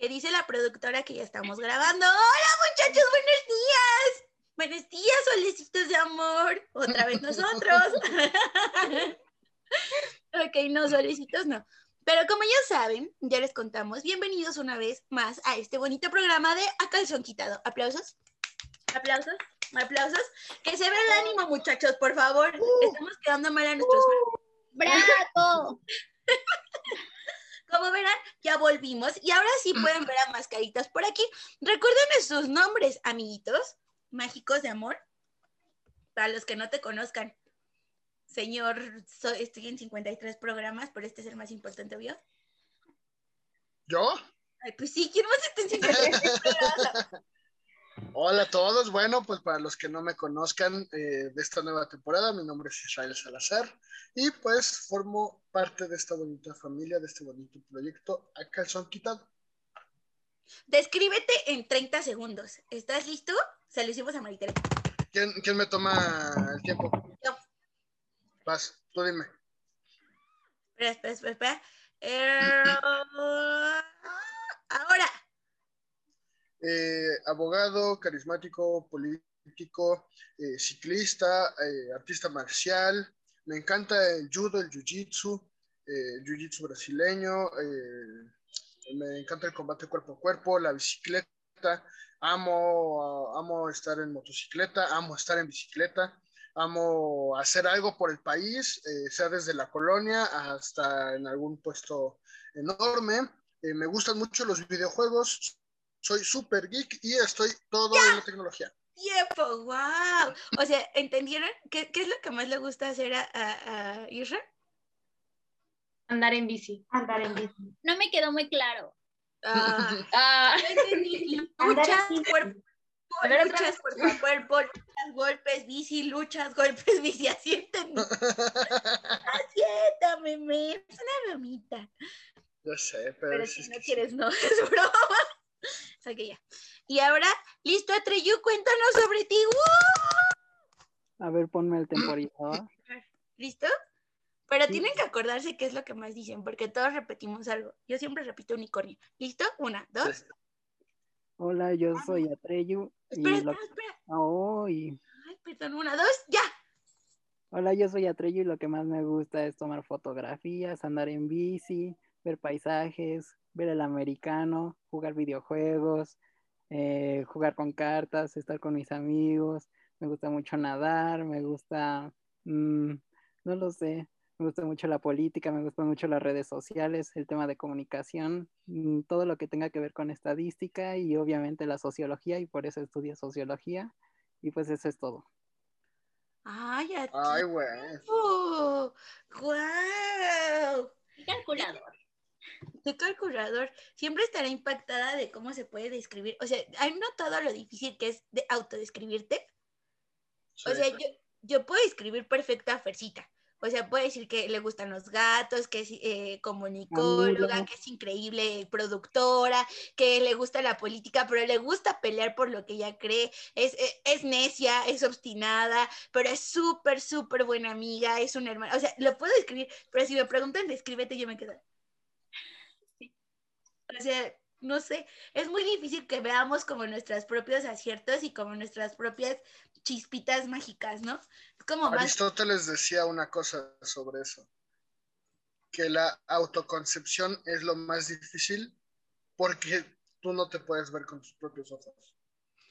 que dice la productora que ya estamos grabando. Hola muchachos, buenos días. Buenos días, solecitos de amor. Otra vez nosotros. ok, no, solecitos no. Pero como ya saben, ya les contamos, bienvenidos una vez más a este bonito programa de A Calzón Quitado. Aplausos, aplausos, aplausos. Que se ve el ánimo, muchachos, por favor. Estamos quedando mal a nuestros... ¡Bravo! Como verán, ya volvimos y ahora sí pueden ver a mascaritas por aquí. Recuerden sus nombres, amiguitos mágicos de amor. Para los que no te conozcan, señor, estoy en 53 programas, pero este es el más importante, ¿vio? ¿Yo? Ay, pues sí, ¿quién más está en 53 programas? Hola a todos. Bueno, pues para los que no me conozcan eh, de esta nueva temporada, mi nombre es Israel Salazar y pues formo parte de esta bonita familia, de este bonito proyecto a calzón quitado. Descríbete en 30 segundos. ¿Estás listo? Se lo hicimos a Maritere. ¿Quién, ¿Quién, me toma el tiempo? Yo. Vas, tú dime. Espera, espera, espera. espera. Eh, ahora. Eh, abogado, carismático, político, eh, ciclista, eh, artista marcial. Me encanta el judo, el jiu-jitsu, el jiu-jitsu brasileño. me encanta el combate cuerpo a cuerpo, la bicicleta. Amo, amo estar en motocicleta, amo estar en bicicleta, amo hacer algo por el país, sea desde la colonia hasta en algún puesto enorme. me gustan mucho los videojuegos, soy súper geek y estoy todo en la tecnología. ¡Tiempo! ¡Wow! O sea, ¿entendieron? ¿Qué, qué es lo que más le gusta hacer a, a, a Isra? Andar en bici. Andar en bici. No me quedó muy claro. Ah, Ah, luchas, cuerpo, luchas, cuerpo a cuerpo, luchas, golpes, bici, luchas, golpes, bici, así entendí. Asiéntame, me. Es una bromita. ya sé, pero, Pero si es no que sí. quieres, no, es broma. Que ya. Y ahora, listo, Atreyu, cuéntanos sobre ti. ¡Woo! A ver, ponme el temporizador. ¿Listo? Pero Sí. tienen que acordarse qué es lo que más dicen, porque todos repetimos algo. Yo siempre repito unicornio. ¿Listo? Una, dos. Sí. Hola, yo soy Atreyu. Y Espera, lo... espera, espera. Oh, y- Ay, perdón, una, dos, ya. Hola, yo soy Atreyu y lo que más me gusta es tomar fotografías, andar en bici, ver paisajes, ver el americano, jugar videojuegos, eh, jugar con cartas, estar con mis amigos. Me gusta mucho nadar, me gusta, mm, no lo sé, me gusta mucho la política, me gustan mucho las redes sociales, el tema de comunicación, mm, todo lo que tenga que ver con estadística y obviamente la sociología y por eso estudio sociología y pues eso es todo. Ay, a Ay, qué calculador. Qué calculador. Siempre estará impactada de cómo se puede describir. O sea, ¿han notado lo difícil que es de autodescribirte? O sea, yo, yo puedo escribir perfecta a Fercita. O sea, puedo decir que le gustan los gatos, que es eh, comunicóloga, que es increíble productora, que le gusta la política, pero le gusta pelear por lo que ella cree. Es, es, es necia, es obstinada, pero es súper, súper buena amiga, es una hermana. O sea, lo puedo escribir, pero si me preguntan, descríbete, yo me quedo. O sea, no sé, es muy difícil que veamos como nuestros propios aciertos y como nuestras propias chispitas mágicas, ¿no? Es como más... Aristóteles decía una cosa sobre eso, que la autoconcepción es lo más difícil porque tú no te puedes ver con tus propios ojos.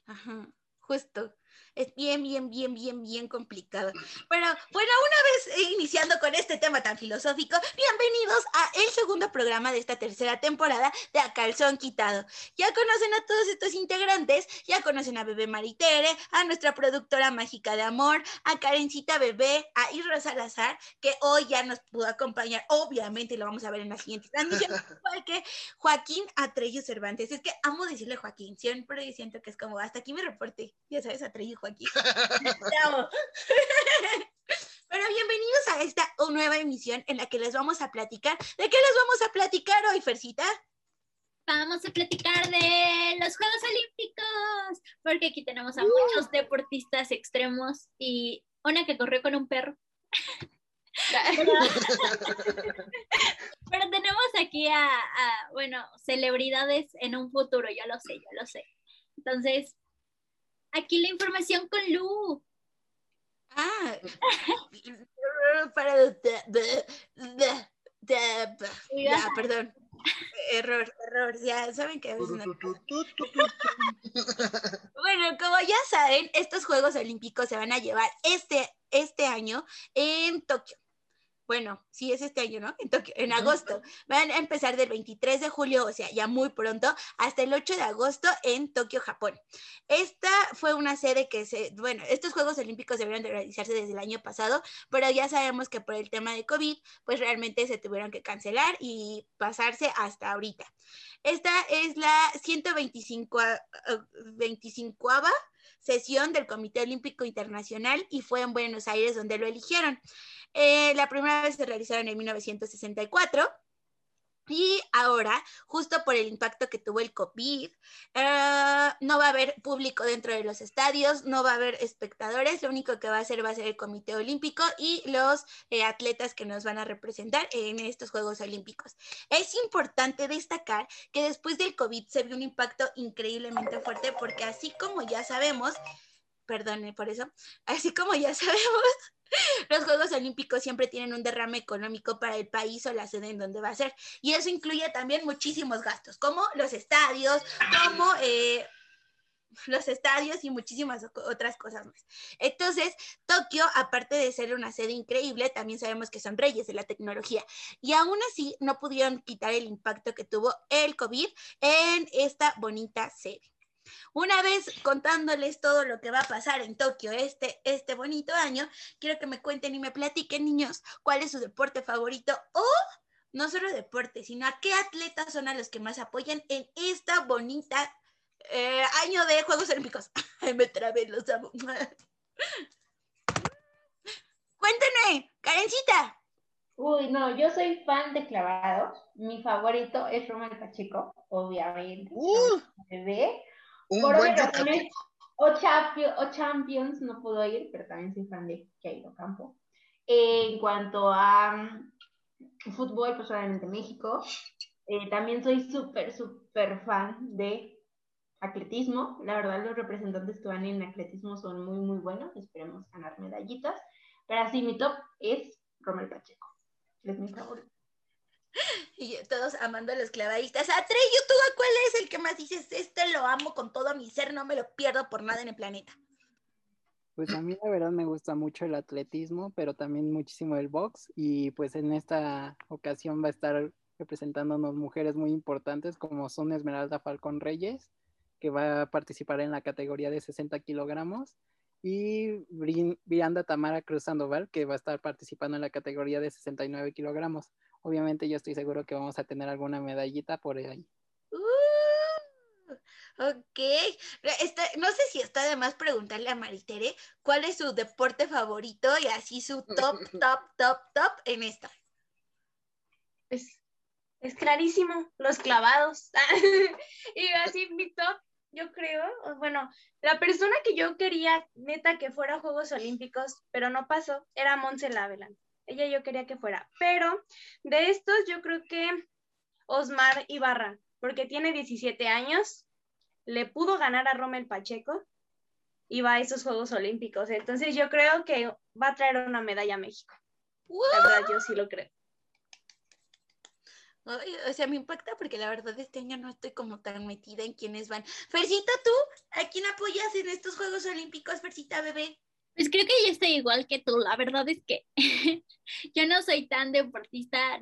Ajá, justo. Es bien, bien, bien, bien, bien complicado. Pero bueno, una vez iniciando con este tema tan filosófico, bienvenidos a el segundo programa de esta tercera temporada de A Calzón Quitado. Ya conocen a todos estos integrantes, ya conocen a Bebé Maritere, a nuestra productora mágica de amor, a Karencita Bebé, a Isra Salazar, que hoy ya nos pudo acompañar, obviamente, lo vamos a ver en la siguiente transmisión, porque Joaquín Atrello Cervantes. Es que amo decirle Joaquín, siempre siento que es como, hasta aquí me reporte, ya sabes, Joaquín. Te amo. Pero bienvenidos a esta nueva emisión en la que les vamos a platicar. ¿De qué les vamos a platicar hoy, Fercita? Vamos a platicar de los Juegos Olímpicos, porque aquí tenemos a muchos deportistas extremos y una que corrió con un perro. Pero tenemos aquí aquí a, a, bueno, celebridades en un futuro, yo lo sé, yo lo sé. Entonces, aquí la información con Lu. Ah, para ya, perdón. Error, error, ya saben que a veces no... Bueno, como ya saben, estos Juegos Olímpicos se van a llevar este, este año en Tokio bueno, sí es este año, ¿no? En, Tokio, en agosto. Van a empezar del 23 de julio, o sea, ya muy pronto, hasta el 8 de agosto en Tokio, Japón. Esta fue una sede que se, bueno, estos Juegos Olímpicos deberían de realizarse desde el año pasado, pero ya sabemos que por el tema de COVID, pues realmente se tuvieron que cancelar y pasarse hasta ahorita. Esta es la 125 25 sesión del Comité Olímpico Internacional y fue en Buenos Aires donde lo eligieron. Eh, la primera vez se realizaron en 1964 y ahora, justo por el impacto que tuvo el COVID, eh, no va a haber público dentro de los estadios, no va a haber espectadores, lo único que va a hacer va a ser el Comité Olímpico y los eh, atletas que nos van a representar en estos Juegos Olímpicos. Es importante destacar que después del COVID se vio un impacto increíblemente fuerte porque así como ya sabemos, perdone por eso, así como ya sabemos, los Juegos Olímpicos siempre tienen un derrame económico para el país o la sede en donde va a ser. Y eso incluye también muchísimos gastos, como los estadios, como eh, los estadios y muchísimas otras cosas más. Entonces, Tokio, aparte de ser una sede increíble, también sabemos que son reyes de la tecnología. Y aún así, no pudieron quitar el impacto que tuvo el COVID en esta bonita sede. Una vez contándoles todo lo que va a pasar en Tokio este, este bonito año, quiero que me cuenten y me platiquen, niños, cuál es su deporte favorito o no solo deporte, sino a qué atletas son a los que más apoyan en esta bonita eh, año de Juegos Olímpicos. me trabé, los amo. Cuéntenme, Karencita. Uy, no, yo soy fan de clavados. Mi favorito es Romel Pacheco, obviamente. Uh. Bebé. Un buen o, Champions, o Champions no pudo ir, pero también soy fan de Keiro Campo. en cuanto a mm, fútbol, pues obviamente México. Eh, también soy súper, súper fan de atletismo. La verdad, los representantes que van en atletismo son muy, muy buenos. Esperemos ganar medallitas. Pero así, mi top es Romel Pacheco. Es mi favorito. Y todos amando a los clavadistas. Atreyu, ¿tú a cuál es el que más dices? Este lo amo con todo mi ser, no me lo pierdo por nada en el planeta. Pues a mí la verdad me gusta mucho el atletismo, pero también muchísimo el box. Y pues en esta ocasión va a estar representándonos mujeres muy importantes como son Esmeralda Falcón Reyes, que va a participar en la categoría de 60 kilogramos, y Brianda Tamara Cruz Sandoval, que va a estar participando en la categoría de 69 kilogramos. Obviamente yo estoy seguro que vamos a tener alguna medallita por ahí. Uh, ok. no sé si está de más preguntarle a Maritere cuál es su deporte favorito y así su top, top, top, top en esta. Es, es clarísimo, los clavados. y así mi top, yo creo, bueno, la persona que yo quería, neta, que fuera a Juegos Olímpicos, pero no pasó, era Montse Laveland. Ella yo quería que fuera. Pero de estos yo creo que Osmar Ibarra, porque tiene 17 años, le pudo ganar a Rommel Pacheco y va a esos Juegos Olímpicos. Entonces yo creo que va a traer una medalla a México. La verdad, yo sí lo creo. o sea, me impacta porque la verdad este año no estoy como tan metida en quiénes van. Fercita, ¿tú? ¿A quién apoyas en estos Juegos Olímpicos, Fercita, bebé? Pues creo que yo estoy igual que tú. La verdad es que yo no soy tan deportista.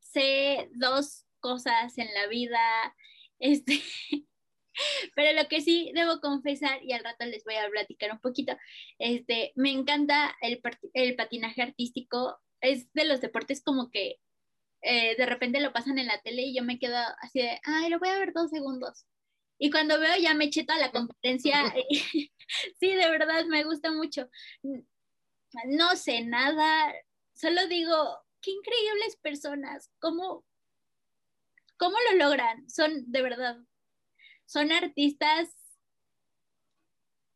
Sé dos cosas en la vida. Este, pero lo que sí debo confesar, y al rato les voy a platicar un poquito, este, me encanta el, el patinaje artístico. Es de los deportes como que eh, de repente lo pasan en la tele y yo me quedo así de, ay, lo voy a ver dos segundos. Y cuando veo ya me eché toda la competencia. sí, de verdad me gusta mucho. No sé nada, solo digo, qué increíbles personas, cómo, cómo lo logran. Son, de verdad, son artistas,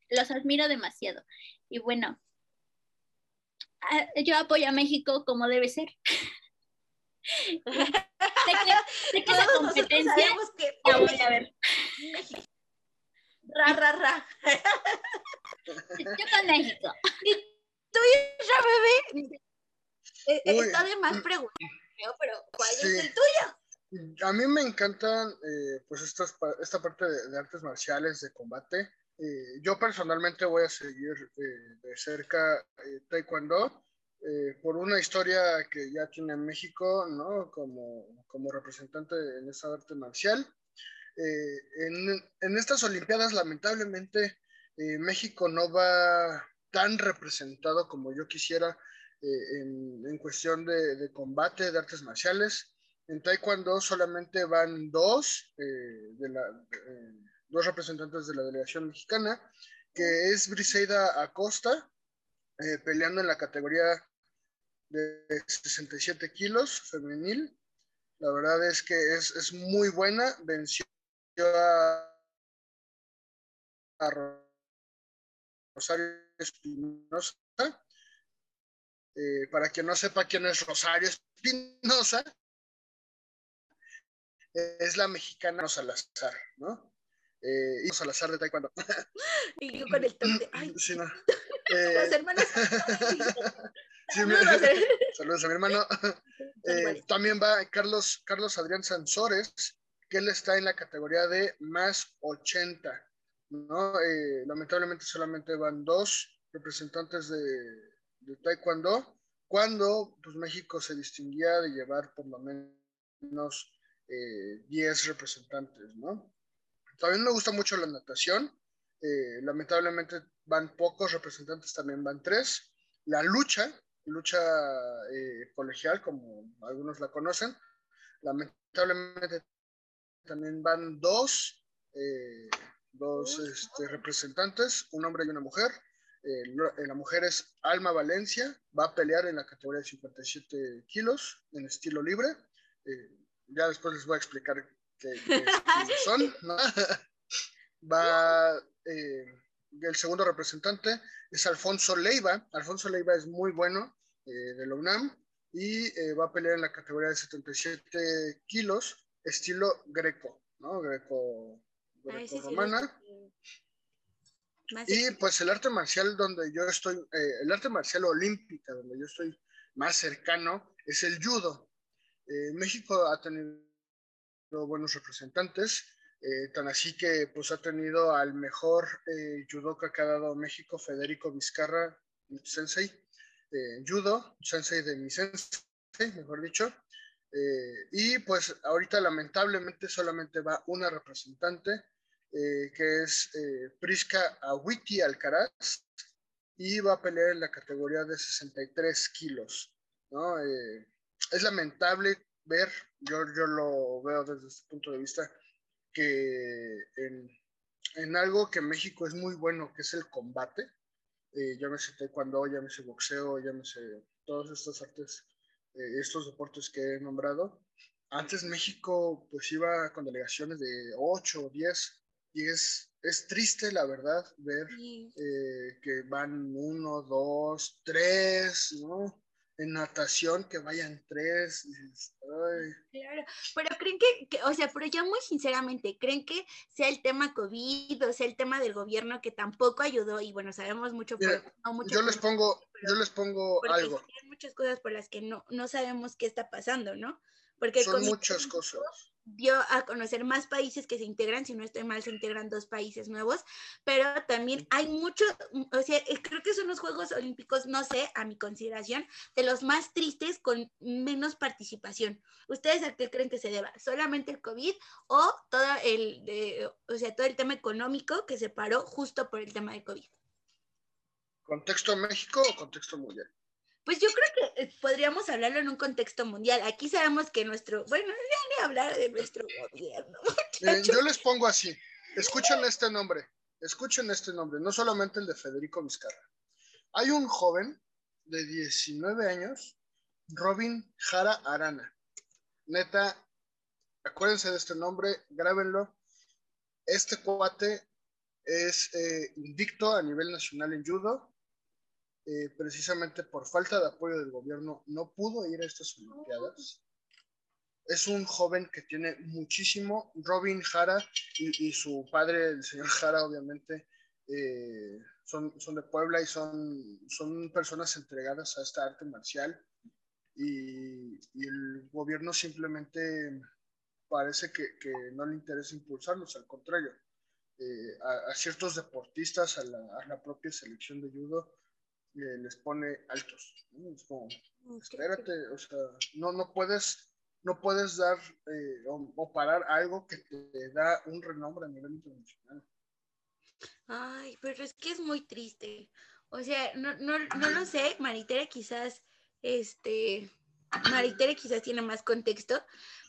los admiro demasiado. Y bueno, yo apoyo a México como debe ser. sé que esa Todos nosotros competencia que la voy a ver. México. Ra, ra, ra. Yo con México. Ya, bebé. Eh, eh, Uy, Está de más mm. preguntar, creo, pero ¿cuál Sí. es el tuyo? A mí me encantan eh, pues estas, pa- esta parte de, de artes marciales, de combate. Eh, yo personalmente voy a seguir eh, de cerca eh, Taekwondo eh, por una historia que ya tiene México, ¿no? Como, como representante en esa arte marcial. Eh, en, en estas Olimpiadas, lamentablemente, eh, México no va tan representado como yo quisiera eh, en, en cuestión de, de combate, de artes marciales. En Taekwondo solamente van dos, eh, de la, eh, dos representantes de la delegación mexicana, que es Briseida Acosta, eh, peleando en la categoría de 67 kilos femenil. La verdad es que es, es muy buena, venció a, a Rosario Espinosa. Eh, para quien no sepa quién es Rosario Espinosa, es la mexicana Salazar, ¿no? Eh, y Salazar de Taekwondo. Y yo con el toque. Ay, Sí, no. las Eh, hermanas. sí, Saludos, eh. Saludos a mi hermano. Eh, también va Carlos, Carlos Adrián Sansores, que él está en la categoría de más 80. ¿no? Eh, lamentablemente solamente van dos representantes de, de Taekwondo, cuando pues, México se distinguía de llevar por lo menos eh, 10 representantes. ¿no? También me gusta mucho la natación. eh, lamentablemente van pocos representantes, también van tres. La lucha, lucha eh, colegial, como algunos la conocen. Lamentablemente también van dos, eh, dos este, representantes, un hombre y una mujer. Eh, la mujer es Alma Valencia, va a pelear en la categoría de 57 kilos, en estilo libre. Eh, ya después les voy a explicar qué, son. ¿no? va eh, el segundo representante es Alfonso Leiva. Alfonso Leiva es muy bueno eh, de la UNAM y va a pelear en la categoría de 77 kilos, estilo greco, ¿no? Greco, Ay, sí, sí, greco-romana. los- Más Y pues el arte marcial donde yo estoy, eh, el arte marcial olímpica donde yo estoy más cercano es el judo. Eh, México ha tenido buenos representantes, eh, tan así que pues ha tenido al mejor judoka que ha dado México, Federico Vizcarra, sensei, judo, sensei de mi sensei, mejor dicho. Eh, y pues ahorita lamentablemente solamente va una representante, eh, que es eh, Prisca Awiti Alcaraz, y va a pelear en la categoría de 63 kilos. ¿no? Eh, es lamentable ver, yo, yo lo veo desde este punto de vista, que en, en algo que México es muy bueno, que es el combate, eh, llámese taekwondo, llámese boxeo, llámese todos estos artes, estos deportes que he nombrado. Antes México pues iba con delegaciones de 8 o 10 y es, es triste la verdad ver Sí. eh, que van uno, dos, tres, ¿no? En natación que vayan tres. dices, ay, Claro, pero creen que, que- o sea, pero ya muy sinceramente, ¿creen que sea el tema COVID o sea el tema del gobierno que tampoco ayudó? Y bueno, sabemos mucho por, no mucho yo les pongo, yo les pongo algo. hay muchas cosas por las que no, no sabemos qué está pasando, ¿no? Porque Son muchas cosas. dio a conocer más países que se integran, si no estoy mal, se integran dos países nuevos, pero también hay mucho, o sea, eh, creo que son los Juegos Olímpicos, no sé, a mi consideración, de los más tristes con menos participación. ¿Ustedes a qué creen que se deba? ¿Solamente el COVID o todo el, de- o sea, todo el tema económico que se paró justo por el tema del COVID? ¿Contexto México o contexto mundial? Pues yo creo que eh, podríamos hablarlo en un contexto mundial. Aquí sabemos que nuestro, bueno, ya ni hablar de nuestro gobierno. Miren, yo les pongo así. Escuchen este nombre. Escuchen este nombre, no solamente el de Federico Vizcarra. Hay un joven de 19 años, Robin Jara Arana. Neta, acuérdense de este nombre, grábenlo. Este cuate es eh, invicto a nivel nacional en judo. Eh, precisamente por falta de apoyo del gobierno no pudo ir a estas Olimpiadas. es un joven que tiene muchísimo. Robin Jara y, su padre, el señor Jara, obviamente, eh, son, son de Puebla y son, son personas entregadas a esta arte marcial. Y, el gobierno simplemente parece que, que, no le interesa impulsarlos, al contrario. Eh, a, ciertos deportistas, a la, a la, propia selección de judo, eh, les pone altos. Es como, espérate, o sea, no, no puedes no puedes dar eh, o, parar algo que te da un renombre a nivel internacional. Ay, pero es que es muy triste. O sea, no, no, no lo sé, Maritere quizás, este, Maritere quizás tiene más contexto,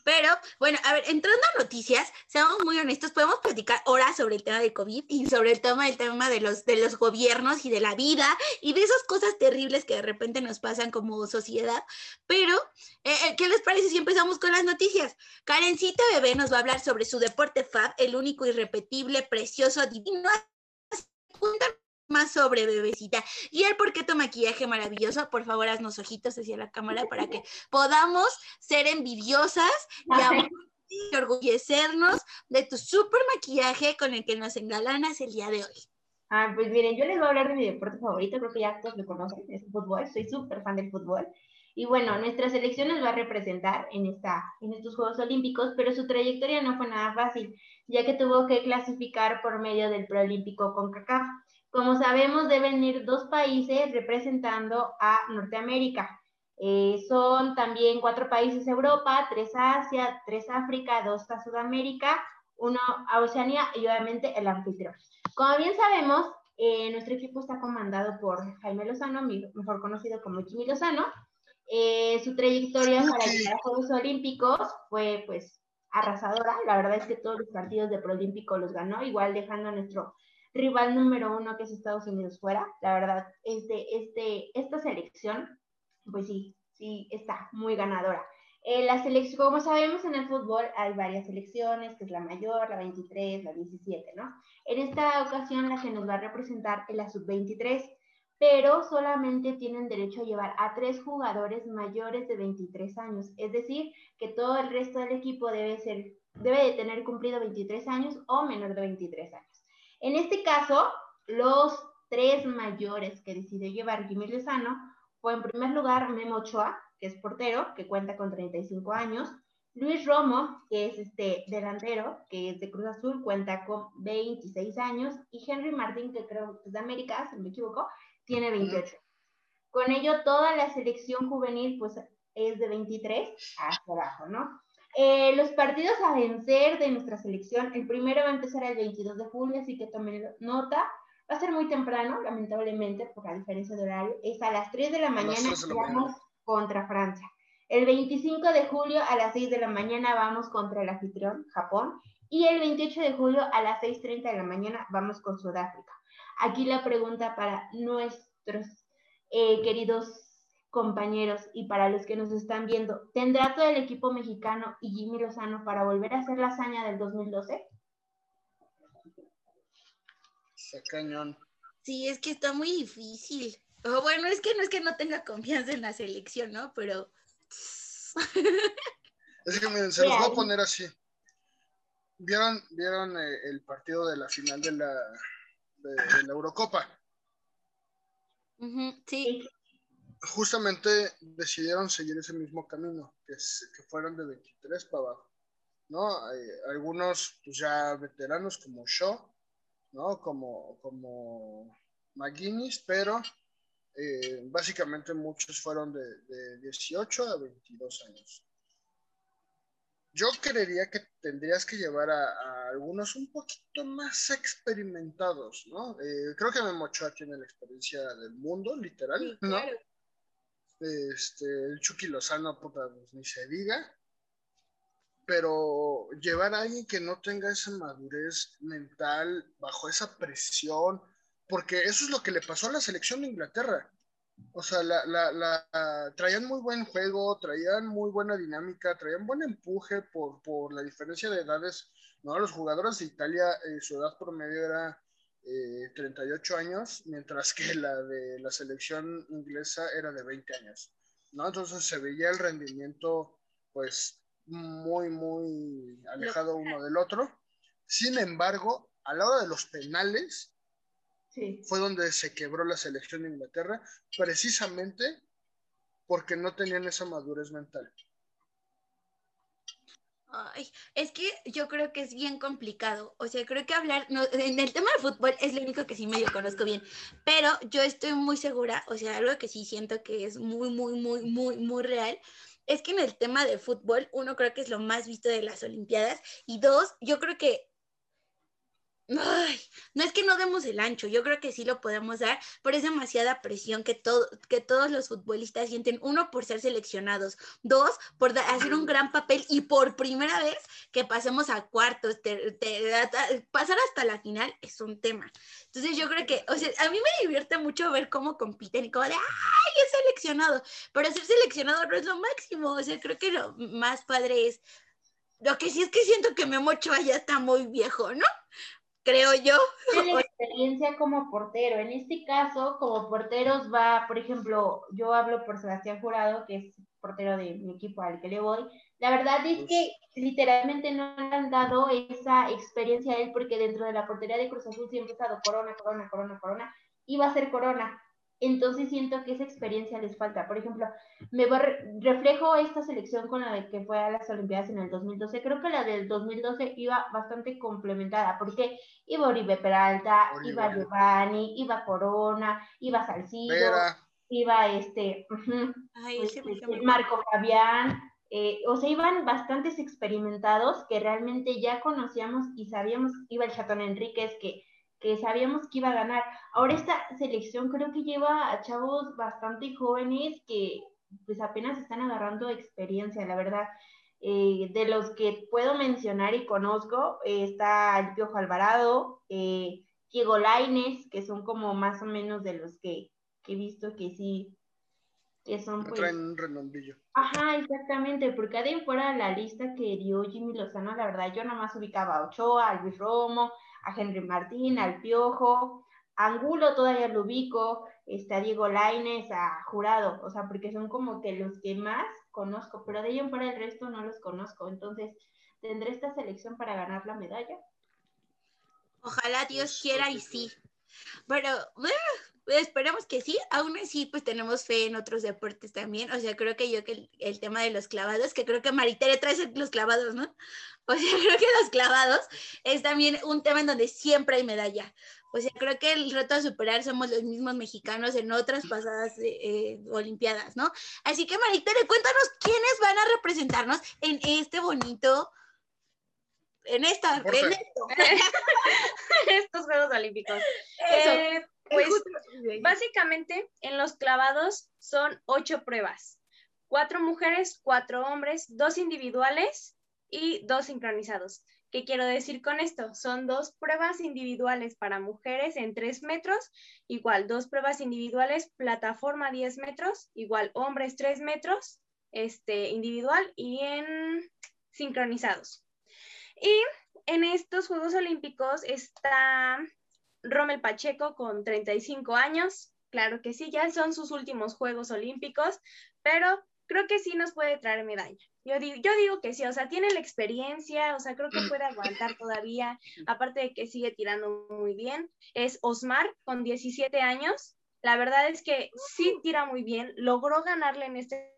pero bueno, a ver, entrando a noticias, seamos muy honestos, podemos platicar horas sobre el tema de COVID y sobre el tema, el tema de, los, de los gobiernos y de la vida y de esas cosas terribles que de repente nos pasan como sociedad, pero eh, eh, ¿qué les parece si empezamos con las noticias? Karencita Bebé nos va a hablar sobre su deporte Fab, el único irrepetible, precioso, divino más sobre bebecita. Y el por qué tu maquillaje maravilloso, por favor, haznos ojitos hacia la cámara para que podamos ser envidiosas y, orgullecernos de tu super maquillaje con el que nos engalanas el día de hoy. Ah, pues miren, yo les voy a hablar de mi deporte favorito, creo que ya todos lo conocen, es el fútbol, soy súper fan del fútbol. Y bueno, nuestra selección nos va a representar en, esta, en estos Juegos Olímpicos, pero su trayectoria no fue nada fácil, ya que tuvo que clasificar por medio del preolímpico con CACAF. Como sabemos, deben ir dos países representando a Norteamérica. Eh, son también cuatro países Europa, tres Asia, tres África, dos a Sudamérica, uno a Oceanía y obviamente el anfitrión. Como bien sabemos, eh, nuestro equipo está comandado por Jaime Lozano, mejor conocido como Jimmy Lozano. Eh, su trayectoria para llegar a Juegos Olímpicos fue pues arrasadora. La verdad es que todos los partidos de Proolímpico los ganó, igual dejando a nuestro rival número uno que es Estados Unidos fuera. La verdad, este, este, esta selección, pues sí, sí, está muy ganadora. Eh, la selección, como sabemos en el fútbol hay varias selecciones, que es la mayor, la 23, la 17, ¿no? En esta ocasión la que nos va a representar es la sub-23, pero solamente tienen derecho a llevar a tres jugadores mayores de 23 años, es decir, que todo el resto del equipo debe, ser, debe de tener cumplido 23 años o menor de 23 años. En este caso, los tres mayores que decidió llevar Jimmy Lozano fue en primer lugar Memo Ochoa, que es portero, que cuenta con 35 años, Luis Romo, que es este delantero, que es de Cruz Azul, cuenta con 26 años, y Henry Martín, que creo que es de América, si no me equivoco, tiene 28. Con ello, toda la selección juvenil, pues, es de 23 hasta abajo, ¿no? Eh, los partidos a vencer de nuestra selección, el primero va a empezar el 22 de julio, así que también nota. Va a ser muy temprano, lamentablemente, por la diferencia de horario. Es a las 3 de la mañana vamos contra Francia. El 25 de julio a las 6 de la mañana vamos contra el anfitrión, Japón. Y el 28 de julio a las 6.30 de la mañana vamos con Sudáfrica. Aquí la pregunta para nuestros eh, queridos compañeros y para los que nos están viendo, ¿tendrá todo el equipo mexicano y Jimmy Lozano para volver a hacer la hazaña del 2012? Se cañón. Sí, es que está muy difícil. bueno, es que no es que no tenga confianza en la selección, ¿no? Pero. Es que miren, se los voy a poner así. ¿Vieron, vieron eh, el partido de la final de la, de, la Eurocopa? sí justamente decidieron seguir ese mismo camino, que, que fueron de 23 para abajo, ¿no? algunos pues, ya veteranos como Shaw, ¿no? Como, como McGuinness, pero eh, básicamente muchos fueron de, de 18 a 22 años. Yo creería que tendrías que llevar a, algunos un poquito más experimentados, ¿no? Eh, creo que Memochoa tiene la experiencia del mundo, literal, ¿no? Este, el Chucky Lozano, puta, pues, ni se diga. Pero llevar a alguien que no tenga esa madurez mental bajo esa presión, porque eso es lo que le pasó a la selección de Inglaterra. O sea, la, la, traían muy buen juego, traían muy buena dinámica, traían buen empuje por, por la diferencia de edades. ¿no? Los jugadores de Italia, eh, su edad promedio era 38 eh, años, mientras que la de la selección inglesa era de 20 años, ¿no? Entonces se veía el rendimiento, pues, muy, muy alejado uno del otro. Sin embargo, a la hora de los penales, Sí. fue donde se quebró la selección de Inglaterra, precisamente porque no tenían esa madurez mental. Ay, es que yo creo que es bien complicado. O sea, creo que hablar, no, en el tema de fútbol es lo único que sí medio conozco bien, pero yo estoy muy segura, o sea, algo que sí siento que es muy, muy, muy, muy, muy real, es que en el tema de fútbol, uno creo que es lo más visto de las Olimpiadas, y dos, yo creo que Ay, no es que no demos el ancho, yo creo que sí lo podemos dar, pero es demasiada presión que, todo, que todos los futbolistas sienten, uno por ser seleccionados, dos por hacer un gran papel y por primera vez que pasemos a cuartos, te- te- a- pasar hasta la final es un tema. Entonces yo creo que, o sea, a mí me divierte mucho ver cómo compiten y como de, ay, es seleccionado, pero ser seleccionado no es lo máximo, o sea, creo que lo más padre es, lo que sí es que siento que Memo Ochoa ya está muy viejo, ¿no? Creo yo. La experiencia como portero. En este caso, como porteros va, por ejemplo, yo hablo por Sebastián Jurado, que es portero de mi equipo al que le voy. La verdad es que literalmente no le han dado esa experiencia a él porque dentro de la portería de Cruz Azul siempre ha estado corona, corona, corona, corona, y va a ser corona. Entonces siento que esa experiencia les falta. Por ejemplo, me reflejo esta selección con la de que fue a las Olimpiadas en el 2012. Creo que la del 2012 iba bastante complementada porque iba Oribe Peralta, Oribe. iba Giovanni, iba Corona, iba Salcido, Vera, iba este, Ay, pues, este, Marco Fabián, eh, o sea, iban bastantes experimentados que realmente ya conocíamos y sabíamos, iba el Chatón Enríquez, que, que sabíamos que iba a ganar. Ahora esta selección creo que lleva a chavos bastante jóvenes que pues apenas están agarrando experiencia, la verdad. Eh, de los que puedo mencionar y conozco, eh, está el Piojo Alvarado, eh, Diego Laines, que son como más o menos de los que, que he visto que sí, que son pues... traen un renombillo. Ajá, exactamente, porque de en fuera la lista que dio Jimmy Lozano, la verdad, yo nomás ubicaba a Ochoa, a Luis Romo, a Henry Martín, al Piojo, a Angulo todavía lo ubico, este, a Diego Laines, a Jurado, o sea, porque son como que los que más conozco, pero de ahí en fuera el resto no los conozco, entonces, ¿tendré esta selección para ganar la medalla? Ojalá Dios Pues, quiera y que sí. Pero eh, esperemos que sí. Aún así, pues tenemos fe en otros deportes también. O sea, creo que yo que el, el tema de los clavados, que creo que Maritere trae los clavados, ¿no? O sea, creo que los clavados es también un tema en donde siempre hay medalla. O sea, creo que el reto a superar somos los mismos mexicanos en otras pasadas eh, Olimpiadas, ¿no? Así que Maritere, cuéntanos quiénes van a representarnos en este bonito, en esta, en esto. Estos Juegos Olímpicos. Eso. Eh, pues Justo- básicamente en los clavados son ocho pruebas. Cuatro mujeres, cuatro hombres, dos individuales y dos sincronizados. ¿Qué quiero decir con esto? Son dos pruebas individuales para mujeres en tres metros, igual dos pruebas individuales, plataforma 10 metros, igual hombres 3 metros, este, individual y en sincronizados. Y en estos Juegos Olímpicos está Rommel Pacheco con 35 años. Claro que sí, ya son sus últimos Juegos Olímpicos, pero creo que sí nos puede traer medalla. Yo digo, yo digo que sí, o sea, tiene la experiencia, o sea, creo que puede aguantar todavía, aparte de que sigue tirando muy bien. Es Osmar con 17 años. La verdad es que sí tira muy bien, logró ganarle en este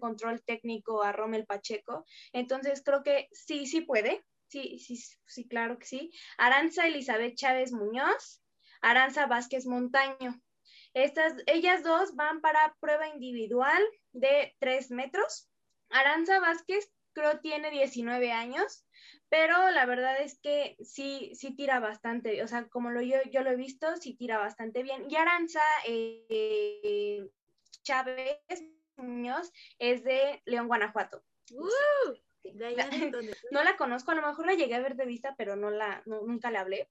control técnico a Rommel Pacheco, entonces creo que sí, sí puede, sí, sí, sí, claro que sí. Aranza Elizabeth Chávez Muñoz, Aranza Vázquez Montaño. Estas, ellas dos van para prueba individual de 3 metros. Aranza Vázquez creo tiene 19 años, pero la verdad es que sí, sí tira bastante, o sea, como lo, yo, yo lo he visto, sí tira bastante bien. Y Aranza eh, Chávez Muñoz es de León, Guanajuato. Uh, de allá de donde- No la conozco, a lo mejor la llegué a ver de vista, pero no la, no- nunca la hablé.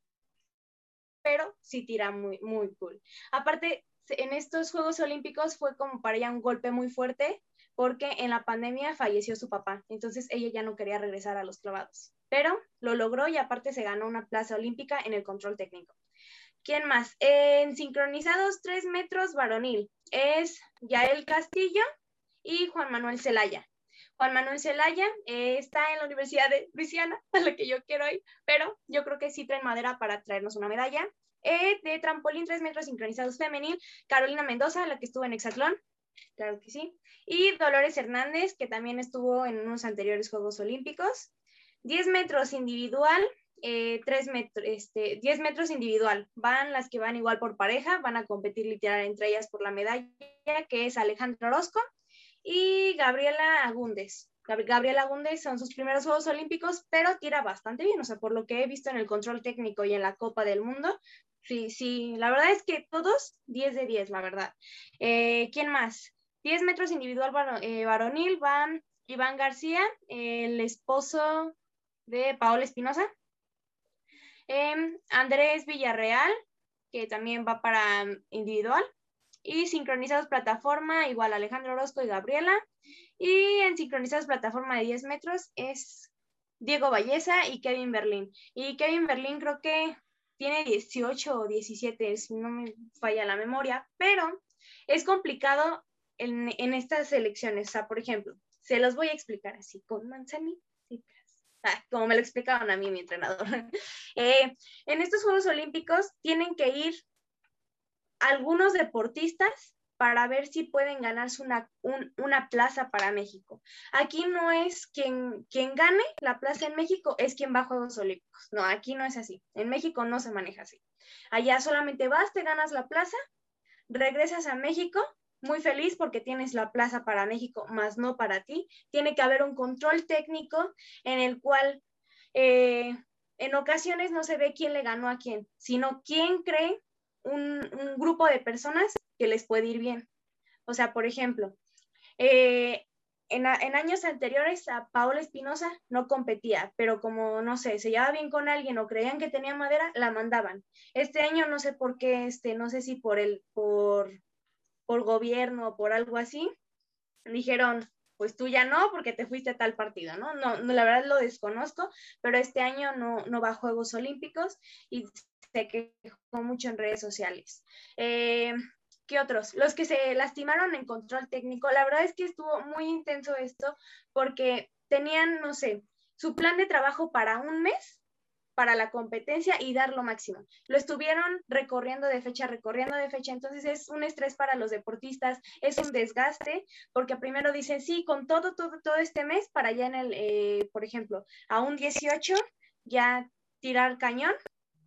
Pero sí tira muy, muy cool. Aparte, en estos Juegos Olímpicos fue como para ella un golpe muy fuerte, porque en la pandemia falleció su papá, entonces ella ya no quería regresar a los clavados. Pero lo logró y aparte se ganó una plaza olímpica en el control técnico. ¿Quién más? En sincronizados 3 metros varonil es Yael Castillo y Juan Manuel Zelaya. Juan Manuel Zelaya eh, está en la Universidad de Luisiana, a la que yo quiero ir, pero yo creo que sí traen madera para traernos una medalla. Eh, de trampolín 3 metros sincronizados femenil, Carolina Mendoza, la que estuvo en Hexatlón, claro que sí. Y Dolores Hernández, que también estuvo en unos anteriores Juegos Olímpicos. 10 metros individual, eh, 3 metros, este, 10 metros individual. Van las que van igual por pareja, van a competir literal entre ellas por la medalla, que es Alejandro Orozco y Gabriela Agúndez. Gabriela Agúndez son sus primeros Juegos Olímpicos, pero tira bastante bien, o sea, por lo que he visto en el control técnico y en la Copa del Mundo, sí, sí, la verdad es que todos 10 de 10, la verdad. Eh, ¿Quién más? 10 metros individual eh, varonil van Iván García, el esposo de Paola Espinosa. Em, Andrés Villarreal, que también va para individual. Y sincronizados plataforma, igual Alejandro Orozco y Gabriela. Y en sincronizados plataforma de 10 metros es Diego Valleza y Kevin Berlín. Y Kevin Berlín creo que tiene 18 o 17, si no me falla la memoria, pero es complicado en, en estas elecciones. O sea, por ejemplo, se los voy a explicar así, con manzanitas, ah, como me lo explicaban a mí mi entrenador. Eh, en estos Juegos Olímpicos tienen que ir algunos deportistas para ver si pueden ganarse una, una plaza para México. Aquí no es quien, quien gane la plaza en México, es quien va a Juegos Olímpicos. No, aquí no es así. En México no se maneja así. Allá solamente vas, te ganas la plaza, regresas a México muy feliz porque tienes la plaza para México, más no para ti. Tiene que haber un control técnico en el cual eh, en ocasiones no se ve quién le ganó a quién, sino quién cree un, grupo de personas que les puede ir bien. O sea, por ejemplo, eh, en, años anteriores a Paola Espinosa no competía, pero como, no sé, se llevaba bien con alguien o creían que tenía madera, la mandaban. Este año no sé por qué, este, no sé si por el, por por gobierno o por algo así, dijeron, pues tú ya no, porque te fuiste a tal partido, ¿no? No, no la verdad lo desconozco, pero este año no, no va a Juegos Olímpicos y se quejó mucho en redes sociales. Eh, ¿Qué otros? Los que se lastimaron en control técnico, la verdad es que estuvo muy intenso esto porque tenían, no sé, su plan de trabajo para un mes para la competencia y dar lo máximo. Lo estuvieron recorriendo de fecha, recorriendo de fecha, entonces es un estrés para los deportistas, es un desgaste, porque primero dicen, sí, con todo, todo, todo este mes, para ya en el, eh, por ejemplo, a un 18, ya tirar cañón,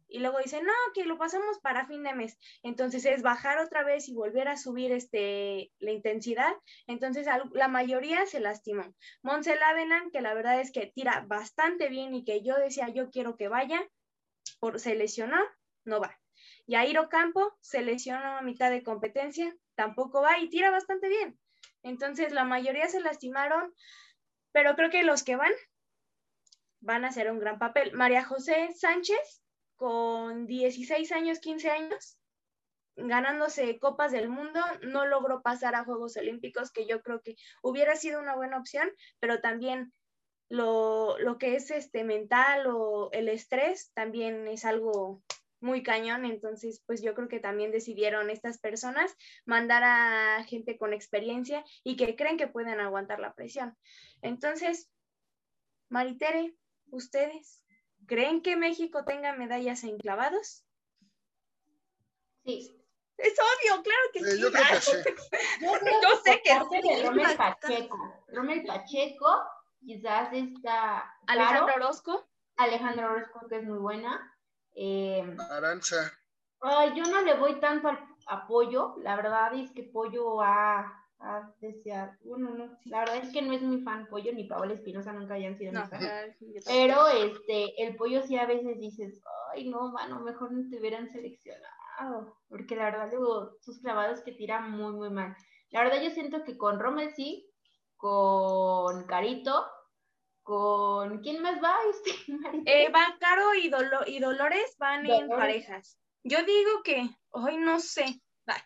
y luego dicen, no, que lo pasamos para fin de mes. Entonces es bajar otra vez y volver a subir este, la intensidad. Entonces la mayoría se lastimó. Monse Lavenan, que la verdad es que tira bastante bien y que yo decía, yo quiero que vaya, por, se lesionó, no va. Yairo Campo se lesionó a mitad de competencia, tampoco va y tira bastante bien. Entonces la mayoría se lastimaron, pero creo que los que van van a hacer un gran papel. María José Sánchez con 16 años, 15 años, ganándose copas del mundo, no logró pasar a Juegos Olímpicos, que yo creo que hubiera sido una buena opción, pero también lo, lo que es este mental o el estrés también es algo muy cañón, entonces pues yo creo que también decidieron estas personas mandar a gente con experiencia y que creen que pueden aguantar la presión. Entonces, Maritere, ustedes. ¿Creen que México tenga medallas en clavados? Sí. Es obvio, claro que sí. yo creo que sí. Yo, sé que sí. Romel Pacheco. Romel Pacheco, quizás está. Alejandro Orozco. Alejandro Orozco, que es muy buena. Eh, Aranza. Ay, yo no le voy tanto al apoyo. La verdad es que Pollo ha a desear. Bueno, no, la verdad es que no es muy fan pollo, ni Paola Espinosa nunca hayan sido mi fan. Pero este, el pollo sí a veces dices, ay no, mano, mejor no te hubieran seleccionado. Porque la verdad luego sus clavados que tiran muy, muy mal. La verdad yo siento que con Rommel sí, con Carito, con ¿quién más va? Este, eh, van Caro y, y Dolores van en parejas. Yo digo que, hoy no sé,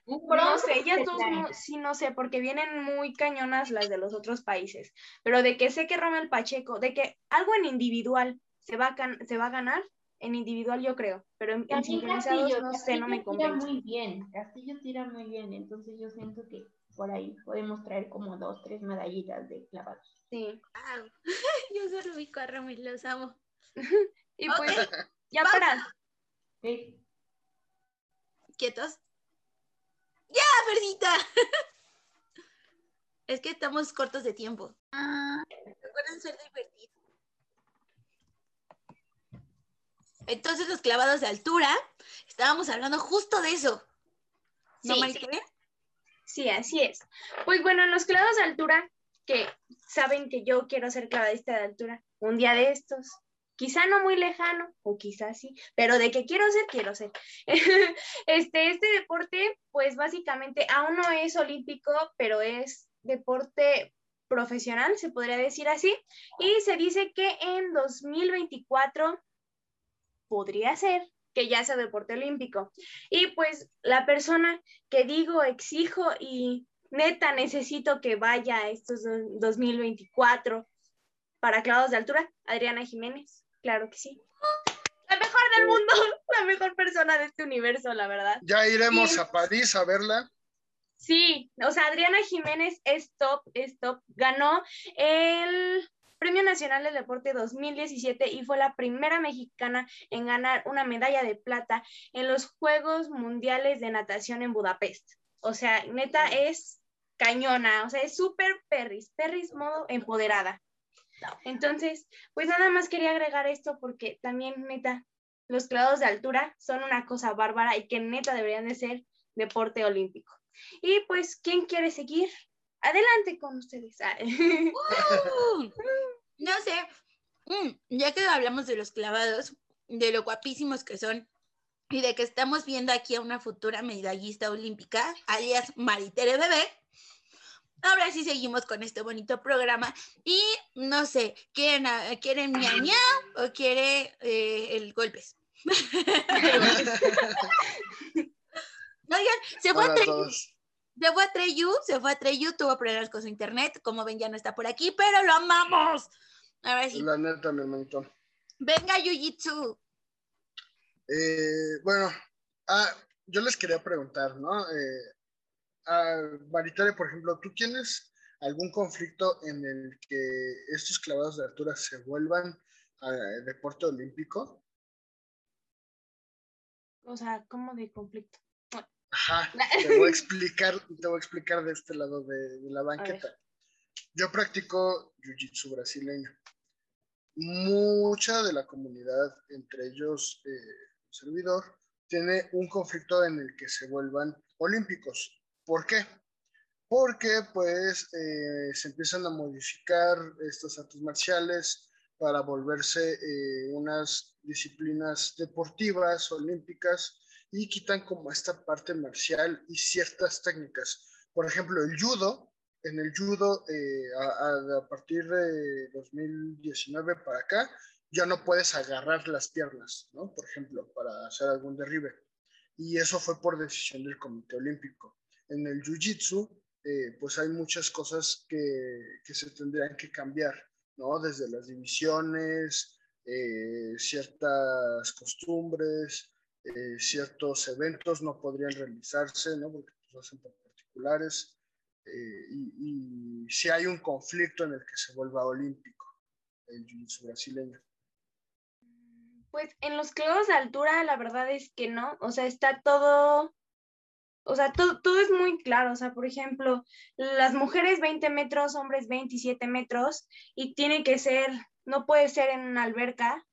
no sé, ellas dos sí no sé, porque vienen muy cañonas las de los otros países, pero de que sé que Romel Pacheco, de que algo en individual se va a, se va a ganar, en individual yo creo, pero en, sincronizados no sé, no me convence. Tira muy bien, Castillo tira muy bien, entonces yo siento que por ahí podemos traer como dos, tres medallitas de clavados. Sí. Wow. Yo solo vi a Ramos, los amo. Y pues, ya para. ¿ok? ¿Quietos? ¡Ya, Fercita! es que estamos cortos de tiempo. Ah, Recuerden ser divertidos. Entonces, los clavados de altura, estábamos hablando justo de eso. ¿No, Sí, Maritere? Sí, así es. Pues bueno, en los clavados de altura, que saben que yo quiero ser clavadista de altura, un día de estos, quizá no muy lejano, o quizá sí, pero de que quiero ser, quiero ser. Este, este deporte, pues básicamente aún no es olímpico, pero es deporte profesional, se podría decir así, y se dice que en 2024 podría ser que ya sea deporte olímpico. Y pues la persona que digo, exijo y neta necesito que vaya a estos do- 2024 para clavados de altura, Adriana Jiménez, claro que sí. La mejor del mundo, la mejor persona de este universo, la verdad. Ya iremos Sí. a París a verla. Sí, o sea, Adriana Jiménez es top, es top. Ganó el Premio Nacional del Deporte 2017 y fue la primera mexicana en ganar una medalla de plata en los Juegos Mundiales de Natación en Budapest. O sea, neta es cañona, o sea, es súper perris, perris modo empoderada. Entonces, pues nada más quería agregar esto porque también, neta, los clavados de altura son una cosa bárbara y que neta deberían de ser deporte olímpico. Y pues, ¿quién quiere seguir? Adelante con ustedes. Ah, Uh, no sé, mm, ya que hablamos de los clavados, de lo guapísimos que son y de que estamos viendo aquí a una futura medallista olímpica, alias Maritere Bebé, ahora sí seguimos con este bonito programa y no sé, ¿quieren, ¿quieren miau miau o quiere eh, el golpes? Oigan, se fue a Treyu, se fue a Treyu, se fue a Treyu, tuvo problemas con su internet, como ven ya no está por aquí, pero lo amamos. Ahora sí, La neta, mi hermanito. venga Jiu-Jitsu. Eh, bueno, ah, yo les quería preguntar, ¿no? Eh, a Maritere, por ejemplo, ¿tú tienes algún conflicto en el que estos clavados de altura se vuelvan a deporte olímpico? o sea, ¿cómo de conflicto? Ajá, te voy a explicar, te voy a explicar de este lado de, de la banqueta. Yo practico jiu-jitsu brasileño. Mucha de la comunidad, entre ellos eh, servidor, tiene un conflicto en el que se vuelvan olímpicos. ¿Por qué? Porque pues eh, se empiezan a modificar estas artes marciales para volverse eh, unas disciplinas deportivas, olímpicas, y quitan como esta parte marcial y ciertas técnicas. Por ejemplo, el judo, en el judo eh, a, a- partir de 2019 para acá, ya no puedes agarrar las piernas, ¿no? Por ejemplo, para hacer algún derribe. Y eso fue por decisión del Comité Olímpico. En el Jiu-Jitsu, eh, pues hay muchas cosas que, que se tendrían que cambiar, ¿no? Desde las divisiones, eh, ciertas costumbres, eh, ciertos eventos no podrían realizarse, ¿no? Porque pues, hacen por particulares. eh, y, y si hay un conflicto en el que se vuelva olímpico el jiu-jitsu brasileño. Pues en los clavados de altura, la verdad es que no, o sea, está todo, o sea, todo, todo es muy claro, o sea, por ejemplo, las mujeres 20 metros, hombres 27 metros, y tiene que ser, no puede ser en una alberca,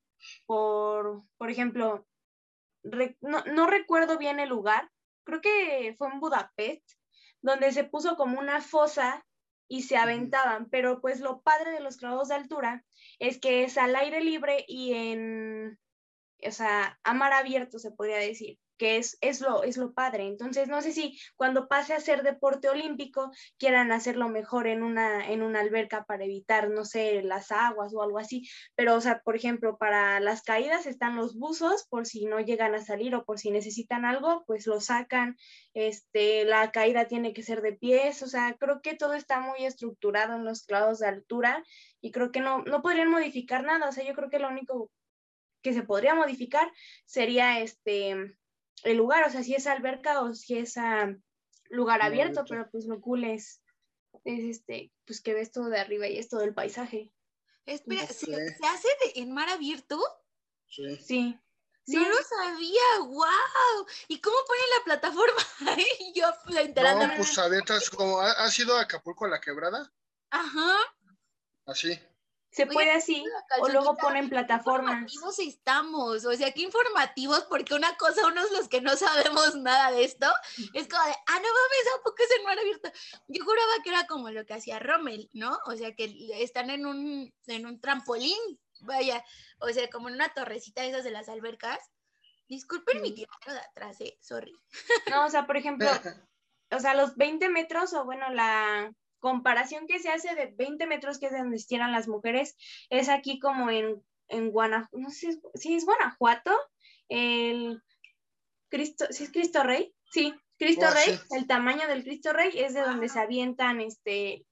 por, por ejemplo, re- no, no recuerdo bien el lugar, creo que fue en Budapest, donde se puso como una fosa y se aventaban, pero pues lo padre de los clavados de altura es que es al aire libre y en, o sea, a mar abierto se podría decir, que es, es, lo, es lo padre. Entonces, no sé si cuando pase a ser deporte olímpico quieran hacerlo mejor en una, en una alberca para evitar, no sé, las aguas o algo así. Pero, o sea, por ejemplo, para las caídas están los buzos por si no llegan a salir o por si necesitan algo, pues lo sacan. Este, la caída tiene que ser de pies. O sea, creo que todo está muy estructurado en los clavados de altura y creo que no, no podrían modificar nada. O sea, yo creo que lo único que se podría modificar sería este el lugar, o sea, si es alberca o si es a, lugar abierto, pero pues lo cool es, es este, pues que ves todo de arriba y es todo el paisaje. Espera, Sí. ¿se, se hace de- en mar abierto? Sí. Sí. Sí, No lo sabía, wow. ¿Y cómo ponen la plataforma? Yo No, enterándome. pues avientas como, ¿ha- ¿has ido a Acapulco a la quebrada? Ajá. Así. Se Oye, puede así, o luego ponen qué plataformas. informativos estamos, o sea, qué informativos, porque una cosa, unos los que no sabemos nada de esto, es como de, ah, no mames, ¿a poco es en mar abierto? Yo juraba que era como lo que hacía Rommel, ¿no? O sea, que están en un, en un trampolín, vaya, o sea, como en una torrecita de esas de las albercas. Disculpen mi Mm. tiempo de atrás, eh, sorry. No, o sea, por ejemplo, o sea, los 20 metros, o bueno, la comparación que se hace de 20 metros, que es de donde estieran las mujeres, es aquí como en, en Guanajuato, no sé si es, Guanajuato, el Cristo, ¿sí es Cristo Rey? Sí, Cristo Rey, el tamaño del Cristo Rey es de donde se avientan este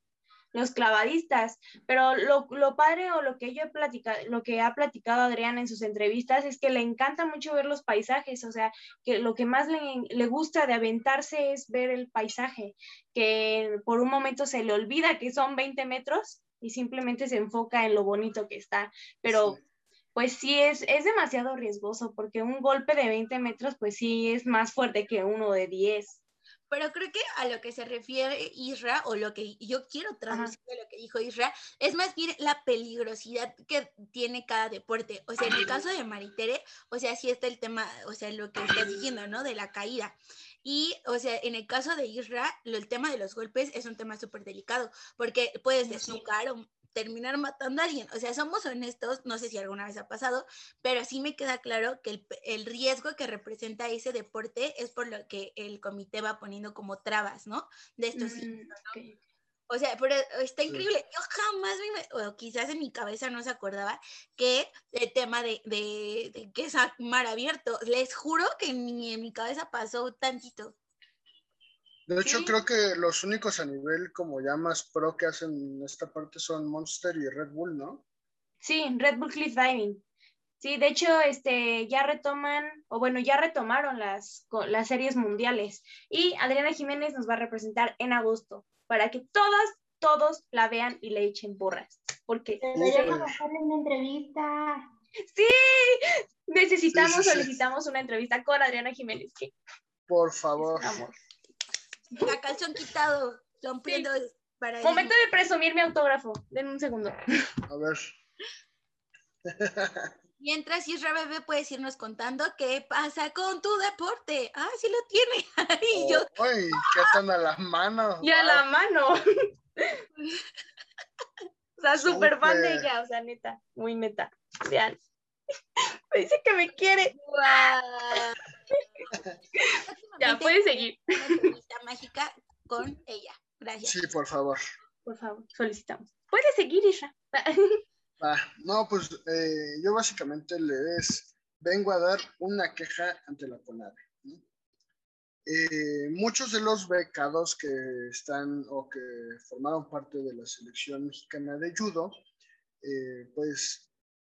los clavadistas, pero lo, lo padre o lo que yo he platicado, lo que ha platicado Adrián en sus entrevistas es que le encanta mucho ver los paisajes, o sea, que lo que más le, le gusta de aventarse es ver el paisaje, que por un momento se le olvida que son 20 metros y simplemente se enfoca en lo bonito que está, pero Sí. pues sí es, es demasiado riesgoso porque un golpe de 20 metros pues sí es más fuerte que uno de 10. Pero creo que a lo que se refiere Isra, o lo que yo quiero traducir de lo que dijo Isra, es más bien la peligrosidad que tiene cada deporte. O sea, en el caso de Maritere, o sea, sí está el tema, o sea, lo que estás diciendo, ¿no? De la caída. Y, o sea, en el caso de Isra, lo- el tema de los golpes es un tema súper delicado, porque puedes desnucar o terminar matando a alguien. O sea, somos honestos, no sé si alguna vez ha pasado, pero sí me queda claro que el, el riesgo que representa ese deporte es por lo que el comité va poniendo como trabas, ¿no? De estos Mm, o sea, pero está increíble. Yo jamás, me, o quizás en mi cabeza no se acordaba que el tema de, de, de que es a mar abierto. Les juro que ni en mi cabeza pasó tantito. De hecho, Sí. creo que los únicos a nivel como ya más pro que hacen esta parte son Monster y Red Bull, ¿no? Sí, Red Bull Cliff Diving. Sí, de hecho, este, ya retoman, o bueno, ya retomaron las, las series mundiales. Y Adriana Jiménez nos va a representar en agosto, para que todas, todos la vean y le echen porras. Porque Deberíamos hacerle una entrevista. sí, necesitamos, Sí, sí, sí. solicitamos una entrevista con Adriana Jiménez. Por favor. amor. A calzón quitado, rompiendo para el- Momento de presumir mi autógrafo. Den un segundo. A ver. Mientras Isra Bebé puedes irnos contando qué pasa con tu deporte. Ah, sí lo tiene. Y yo, Ay, qué tan a la mano. Y a la mano. o sea, súper fan de ella, o sea, neta, muy neta. Vean. Me dice que me quiere. guau. Ya, puedes seguir. Una entrevista mágica con ella. Gracias. Sí, por favor. Por favor, solicitamos. Puedes seguir, Isha. Ah, no, pues eh, yo básicamente les vengo a dar una queja ante la CONADE. ¿no? Eh, muchos de los becados que están o que formaron parte de la selección mexicana de judo, eh, pues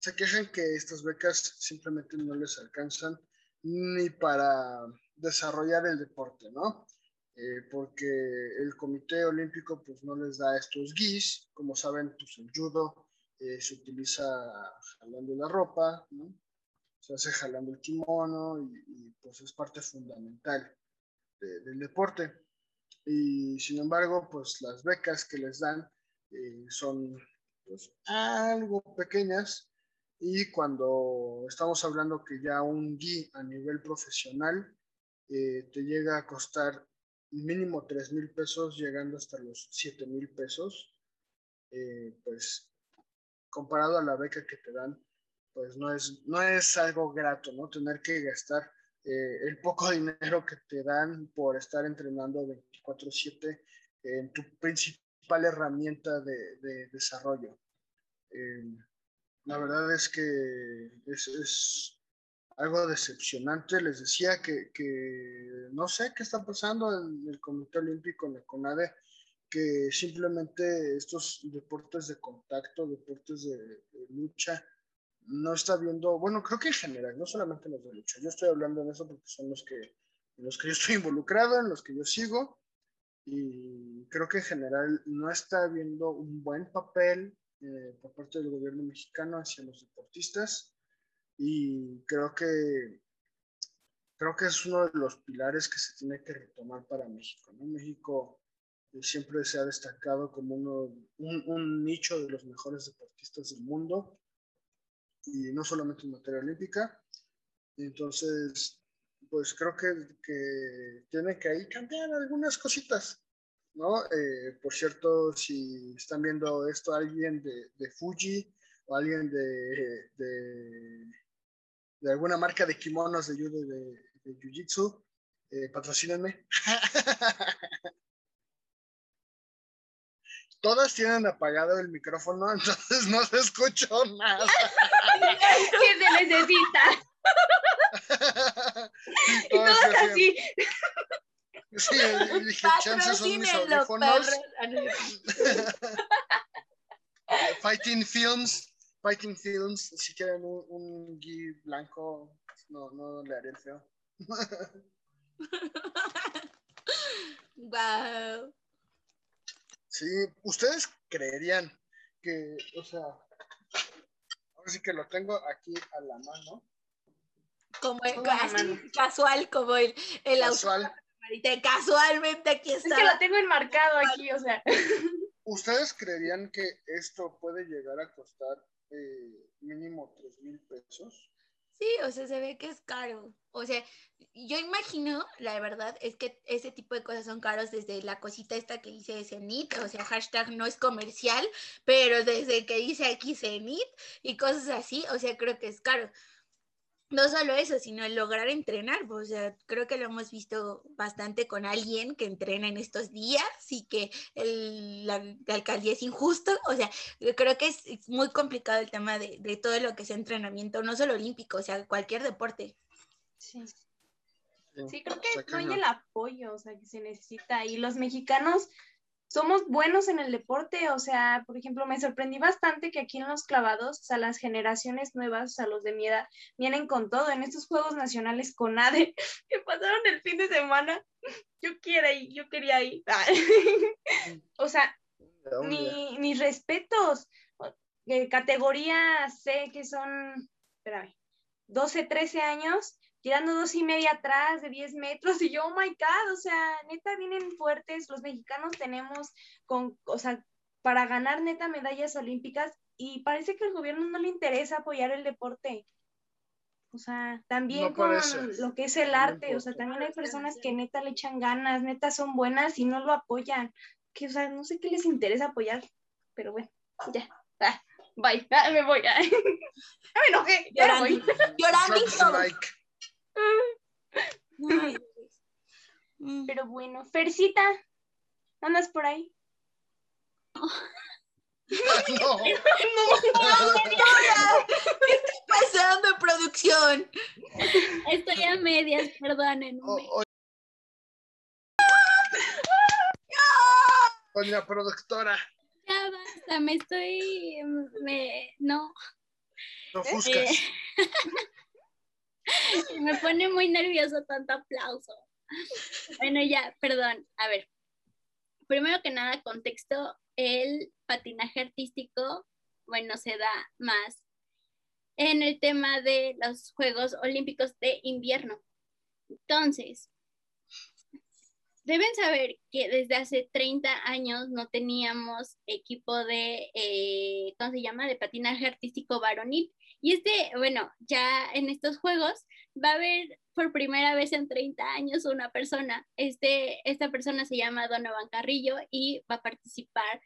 se quejan que estas becas simplemente no les alcanzan ni para desarrollar el deporte, ¿no? Eh, porque el Comité Olímpico pues no les da estos guis, como saben, pues el judo eh, se utiliza jalando la ropa, ¿no? se hace jalando el kimono y, pues es parte fundamental de- del deporte. Y sin embargo, pues las becas que les dan eh, son pues, algo pequeñas y cuando estamos hablando que ya un GI a nivel profesional eh, te llega a costar mínimo 3 mil pesos, llegando hasta los 7 mil pesos, eh, pues comparado a la beca que te dan, pues no es, no es algo grato, ¿no? Tener que gastar eh, el poco dinero que te dan por estar entrenando 24/7 en tu principal herramienta de, de desarrollo. Eh, la verdad es que es, es, algo decepcionante. Les decía que, que, no sé qué está pasando en el Comité Olímpico, en la CONADE, que simplemente estos deportes de contacto, deportes de, de, lucha, no está viendo, bueno, creo que en general, no solamente los de lucha, yo estoy hablando de eso porque son los que, en los que yo estoy involucrado, en los que yo sigo, y creo que en general no está habiendo un buen papel eh, por parte del gobierno mexicano hacia los deportistas y creo que creo que es uno de los pilares que se tiene que retomar para México. ¿no? México eh, siempre se ha destacado como uno, un, un, nicho de los mejores deportistas del mundo y no solamente en materia olímpica. Entonces, pues creo que, que tiene que ahí cambiar algunas cositas. ¿No? Eh, por cierto, si están viendo esto alguien de, de Fuji o alguien de, de, de, alguna marca de kimonos de judo de, de jiu-jitsu, eh, patrocínenme. Todas tienen apagado el micrófono, entonces no se escuchó nada. ¿Qué se necesita? Sí, Y todas así. Sí, dije, chances son mis audífonos. Ah, no. Fighting Films, Fighting Films, si quieren un, un gui blanco, no, no le haré el feo. Guau. Sí, ustedes creerían que, o sea, ahora sí que lo tengo aquí a la mano, Como el, así, mano. casual, como el, el auto. casual. Marita, Casualmente aquí Es está. que lo tengo enmarcado aquí, o sea. ¿Ustedes creerían que esto puede llegar a costar eh, mínimo 3 mil pesos? Sí, o sea, se ve que es caro. O sea, yo imagino, la verdad, es que ese tipo de cosas son caros desde la cosita esta que dice Cenit, o sea, hashtag no es comercial, pero desde que dice aquí Cenit y cosas así, o sea, creo que es caro. No solo eso, sino el lograr entrenar, pues, o sea, creo que lo hemos visto bastante con alguien que entrena en estos días y que el- la, la alcaldía es injusto, o sea, yo creo que es, muy complicado el tema de, de todo lo que es entrenamiento, no solo olímpico, o sea, cualquier deporte. Sí. Sí, creo que no hay el apoyo, o sea, que se necesita. Y los mexicanos somos buenos en el deporte, o sea, por ejemplo, me sorprendí bastante que aquí en los clavados, o sea, las generaciones nuevas, o sea, los de mi edad, vienen con todo. En estos Juegos Nacionales con ADE, que pasaron el fin de semana, yo quiero ir, yo quería ir. o sea, ni, mis respetos. Eh, categoría C, que son, espérame, 12, 13 años, tirando dos y media atrás de 10 metros, y yo, oh my God, o sea, neta vienen fuertes, los mexicanos tenemos, con, o sea, para ganar neta medallas olímpicas, y parece que al gobierno no le interesa apoyar el deporte. O sea, también No con lo que es el No arte, o sea, también hay personas que neta le echan ganas, neta son buenas y no lo apoyan que, o sea, no sé qué les interesa apoyar, pero bueno, ya. Ah, bye, ah, me voy. ah. Ya me enojé, ya me Llorando, voy. llorando y Ay. Mm. Pero bueno, Fercita, ¿andas por ahí? No, ¿Qué está pasando en producción? Estoy a medias, perdónenme. o- productora, Ya basta, me estoy. Me, no, no ofuscas. me pone muy nervioso tanto aplauso. Bueno, ya, perdón. A ver, primero que nada, contexto: el patinaje artístico, bueno, se da más en el tema de los Juegos Olímpicos de Invierno. Entonces, deben saber que desde hace 30 años no teníamos equipo de, eh, ¿cómo se llama?, de patinaje artístico varonil. Y este, bueno, ya en estos Juegos va a haber por primera vez en 30 años una persona. Este, esta persona se llama Donovan Carrillo y va a participar,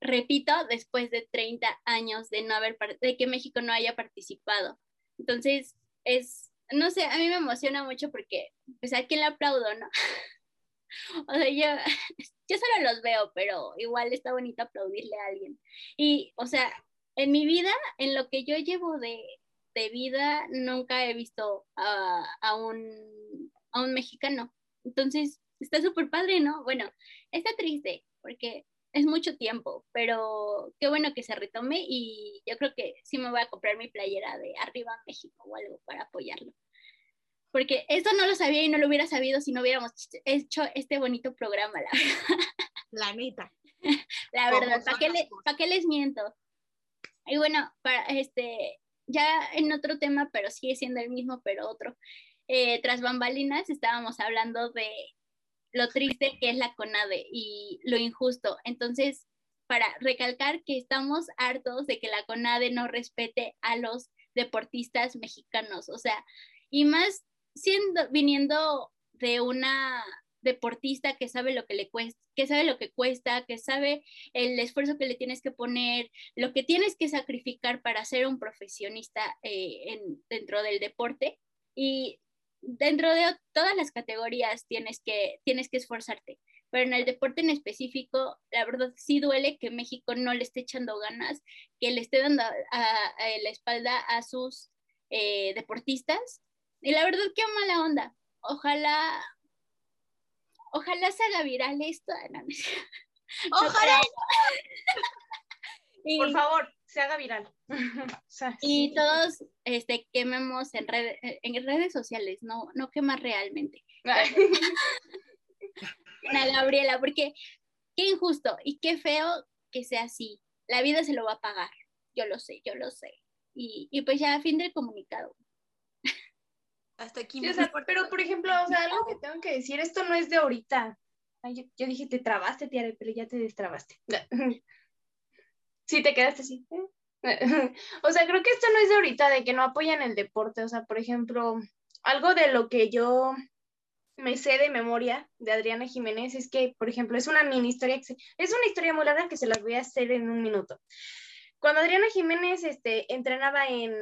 repito, después de 30 años de, no haber, de que México no haya participado. Entonces, es, no sé, a mí me emociona mucho porque, pues a quién le aplaudo, ¿no? O sea, yo, yo solo los veo, pero igual está bonito aplaudirle a alguien. Y, o sea, en mi vida, en lo que yo llevo de, de vida, nunca he visto a, a, un, a un mexicano. Entonces, está súper padre, ¿no? Bueno, está triste porque es mucho tiempo, pero qué bueno que se retome y yo creo que sí me voy a comprar mi playera de Arriba México o algo para apoyarlo. porque eso no lo sabía y no lo hubiera sabido si no hubiéramos hecho este bonito programa, la verdad. La neta. La verdad, ¿Cómo ¿para le- pa' qué les miento? Y bueno, para este, ya en otro tema, pero sigue siendo el mismo, pero otro. Eh, tras bambalinas estábamos hablando de lo triste que es la CONADE y lo injusto. Entonces, para recalcar que estamos hartos de que la CONADE no respete a los deportistas mexicanos, o sea, y más siendo viniendo de una deportista que sabe lo que le cuesta, que sabe lo que cuesta, que sabe el esfuerzo que le tienes que poner, lo que tienes que sacrificar para ser un profesionista eh, en- dentro del deporte y dentro de todas las categorías tienes que, tienes que esforzarte, pero en el deporte en específico, la verdad sí duele que México no le esté echando ganas, que le esté dando a- la espalda a sus eh, deportistas. Y la verdad, qué mala onda. Ojalá, ojalá se haga viral esto. No, no. No Ojalá. Y- Por favor, se haga viral. O sea, y sí. todos este, quememos en, red- en redes sociales, no, no quemar realmente. Ana Gabriela, porque qué injusto y qué feo que sea así. La vida se lo va a pagar. Yo lo sé, yo lo sé. Y, y pues ya, fin del comunicado. Hasta aquí Sí, mi o sea, reporte. pero por ejemplo, o sea, algo que tengo que decir, esto no es de ahorita. Ay, yo, yo dije, te trabaste, Tiare, pero ya te destrabaste. Sí, te quedaste así. O sea, creo que esto no es de ahorita, de que no apoyan el deporte. O sea, por ejemplo, algo de lo que yo me sé de memoria de Adriana Jiménez es que, por ejemplo, es una mini historia, que se- es una historia muy larga que se las voy a hacer en un minuto. Cuando Adriana Jiménez este, entrenaba en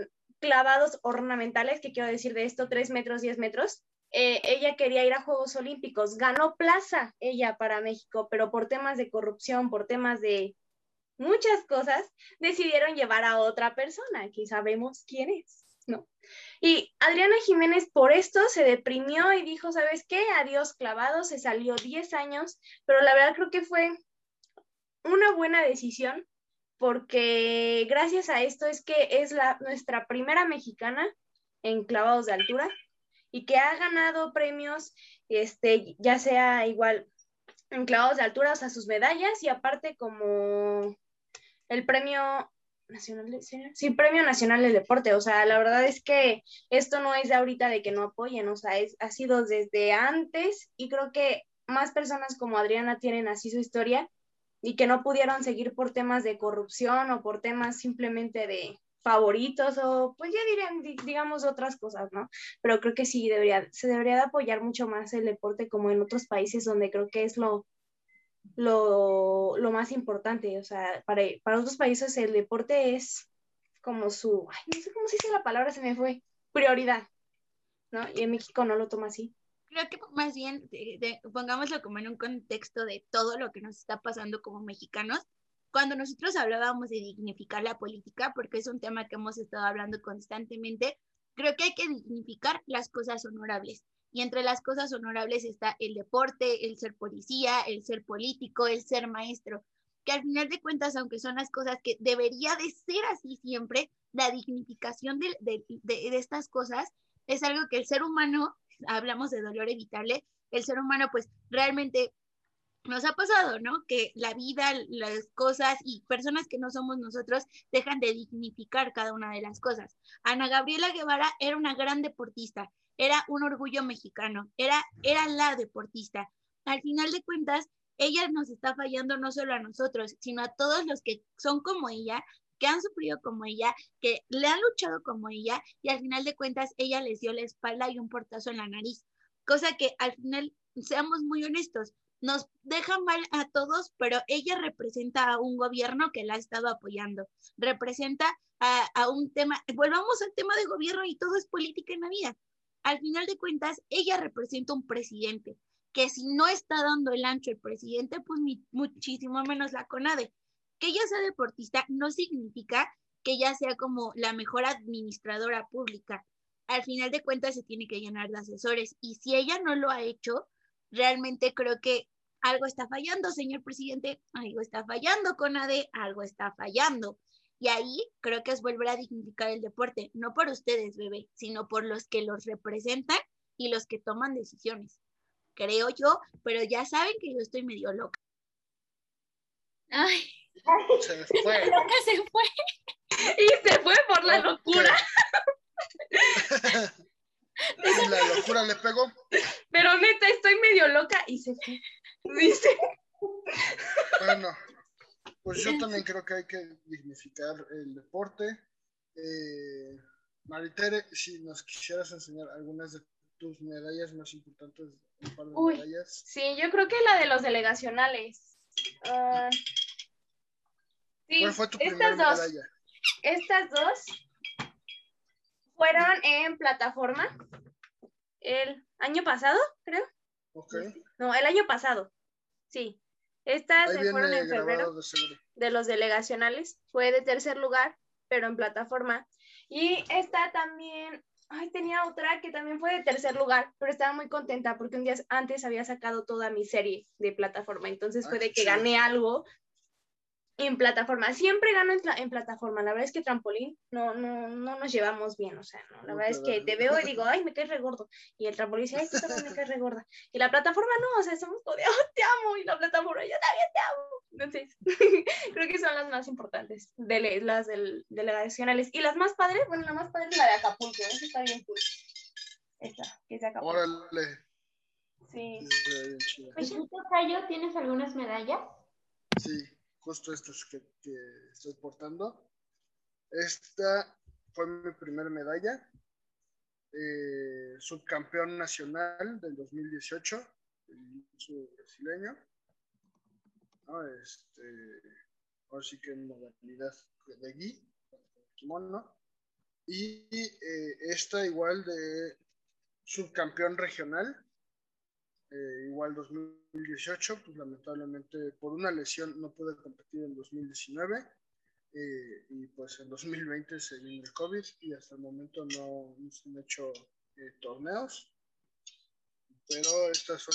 clavados ornamentales, que quiero decir de esto, 3 metros, 10 metros, eh, ella quería ir a Juegos Olímpicos, ganó plaza ella para México, pero por temas de corrupción, por temas de muchas cosas, decidieron llevar a otra persona, que sabemos quién es, ¿no? Y Adriana Jiménez por esto se deprimió y dijo, ¿sabes qué? Adiós clavado, se salió 10 años, pero la verdad creo que fue una buena decisión porque gracias a esto es que es la, nuestra primera mexicana en clavados de altura y que ha ganado premios, este, ya sea igual en clavados de altura, o sea, sus medallas y aparte como el premio nacional de, ¿sí? premio nacional del deporte, o sea, la verdad es que esto no es de ahorita de que no apoyen, o sea, es, ha sido desde antes y creo que más personas como Adriana tienen así su historia y que no pudieron seguir por temas de corrupción o por temas simplemente de favoritos o pues ya dirían, di- digamos otras cosas, ¿no? Pero creo que sí debería, se debería de apoyar mucho más el deporte como en otros países donde creo que es lo, lo, lo más importante, o sea, para, para otros países el deporte es como su, ay, no sé cómo se dice la palabra, se me fue, prioridad, ¿no? Y en México no lo toma así. Creo que más bien de- de- pongámoslo como en un contexto de todo lo que nos está pasando como mexicanos. Cuando nosotros hablábamos de dignificar la política, porque es un tema que hemos estado hablando constantemente, creo que hay que dignificar las cosas honorables. Y entre las cosas honorables está el deporte, el ser policía, el ser político, el ser maestro, que al final de cuentas, aunque son las cosas que debería de ser así siempre, la dignificación de- de estas cosas es algo que el ser humano, hablamos de dolor evitable, el ser humano pues realmente nos ha pasado, ¿no? Que la vida, las cosas y personas que no somos nosotros dejan de dignificar cada una de las cosas. Ana Gabriela Guevara era una gran deportista, era un orgullo mexicano, era, era la deportista. Al final de cuentas, ella nos está fallando no solo a nosotros, sino a todos los que son como ella, que han sufrido como ella, que le han luchado como ella, y al final de cuentas ella les dio la espalda y un portazo en la nariz. Cosa que al final, seamos muy honestos, nos deja mal a todos, pero ella representa a un gobierno que la ha estado apoyando, representa a, un tema, volvamos al tema de gobierno y todo es política en la vida. Al final de cuentas, ella representa un presidente, que si no está dando el ancho el presidente, pues muchísimo menos la CONADE. Que ella sea deportista no significa que ella sea como la mejor administradora pública. Al final de cuentas se tiene que llenar de asesores y si ella no lo ha hecho, realmente creo que algo está fallando, señor presidente, algo está fallando con ADE, algo está fallando. Y ahí creo que es volver a dignificar el deporte, no por ustedes, bebé, sino por los que los representan y los que toman decisiones. Creo yo, pero ya saben que yo estoy medio loca. Ay, Se fue. loca se fue. Y se fue por la locura. Y la locura le pegó. Pero neta, estoy medio loca y se fue. Dice. Bueno, pues yo también creo que hay que dignificar el deporte. Eh, Maritere, si nos quisieras enseñar algunas de tus medallas más importantes, un par de Uy. medallas. Sí, yo creo que la de los delegacionales. Ah, sí, ¿Cuál fue tu primera estas dos. medalla? Estas dos fueron en plataforma el año pasado, creo. No, el año pasado. Sí. Estas se fueron en febrero. de de los delegacionales. Fue de tercer lugar, pero en plataforma. Y esta también, ay, tenía otra que también fue de tercer lugar, pero estaba muy contenta porque un día antes había sacado toda mi serie de plataforma. Entonces Ah, fue de qué que chido. gané algo en plataforma. Siempre gano en, pla- en plataforma. La verdad es que trampolín no, no, no nos llevamos bien. O sea, no, la No verdad es que te veo y digo, ay, me caes re gordo. Y el trampolín dice, ay, tú también me caes re gorda. Y la plataforma no, o sea, somos como de, oh, te amo. Y la plataforma, yo también te amo. Entonces, creo que son las más importantes, dele- las del, delegacionales. Y las más padres, bueno, la más padre es la de Acapulco, esa está bien cool. Esta, que es de Acapulco. Órale. Sí. se ve bien chido. ¿Y tú, Tocayo, tienes algunas medallas? Sí, justo estos que, estoy portando. Esta fue mi primera medalla. eh, subcampeón nacional del 2018, el brasileño. ¿no? Este, ahora sí que en modalidad de gi, kimono. Y eh, esta igual de subcampeón regional, eh, igual 2018, pues lamentablemente por una lesión no pude competir en 2019 eh, y pues en 2020 se vino el COVID y hasta el momento no, no se han hecho eh, torneos, pero estas son,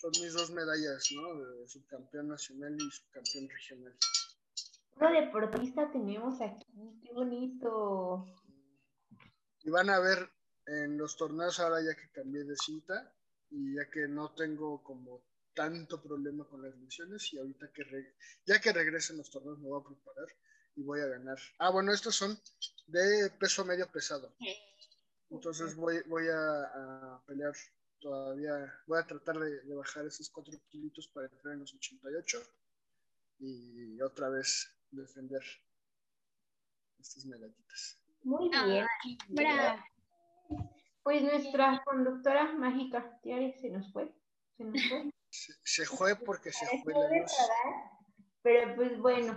son mis dos medallas, ¿no? De subcampeón nacional y subcampeón regional. Una deportista tenemos aquí, qué bonito. Y van a ver en los torneos ahora ya que cambié de cinta y ya que no tengo como tanto problema con las lesiones y ahorita que re- ya que regresen los torneos me voy a preparar y voy a ganar. Ah, bueno, estos son de peso medio pesado. Entonces voy, voy a, a pelear todavía, voy a tratar de, de bajar esos 4 kilitos para entrar en los 88 y otra vez defender estas medallitas. Muy bien. Ay, bravo. Pues nuestra conductora mágica, Tiare, se nos fue. Se nos fue. Se, se fue porque se fue la luz. Pero pues bueno,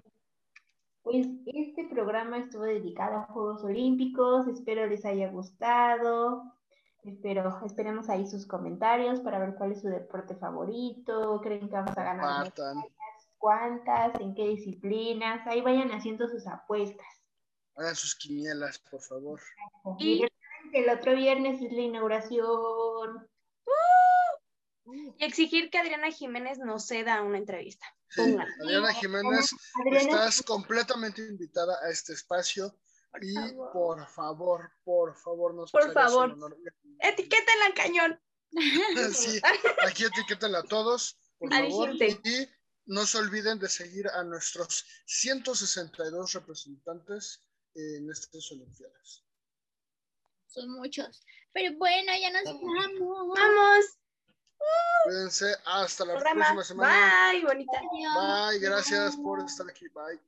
pues este programa estuvo dedicado a Juegos Olímpicos. Espero les haya gustado. Espero, esperemos ahí sus comentarios para ver cuál es su deporte favorito. ¿Creen que vamos a ganar? ¿Cuántas? ¿En qué disciplinas? Ahí vayan haciendo sus apuestas. Hagan sus quinielas, por favor. Y el otro viernes es la inauguración. Y exigir que Adriana Jiménez nos ceda una entrevista. Sí. Adriana Jiménez, Adriana, estás completamente invitada a este espacio y por favor, por favor, nos Por favor. Etiquétenla en cañón. Sí, aquí etiquétenla a todos, por A favor. Y no se olviden de seguir a nuestros 162 representantes en estas Olimpiadas. Son muchos. Pero bueno, ya nos vamos. Vamos. Cuídense, hasta la Programa. próxima semana. Bye, bonita. Bye, gracias por estar aquí. Bye.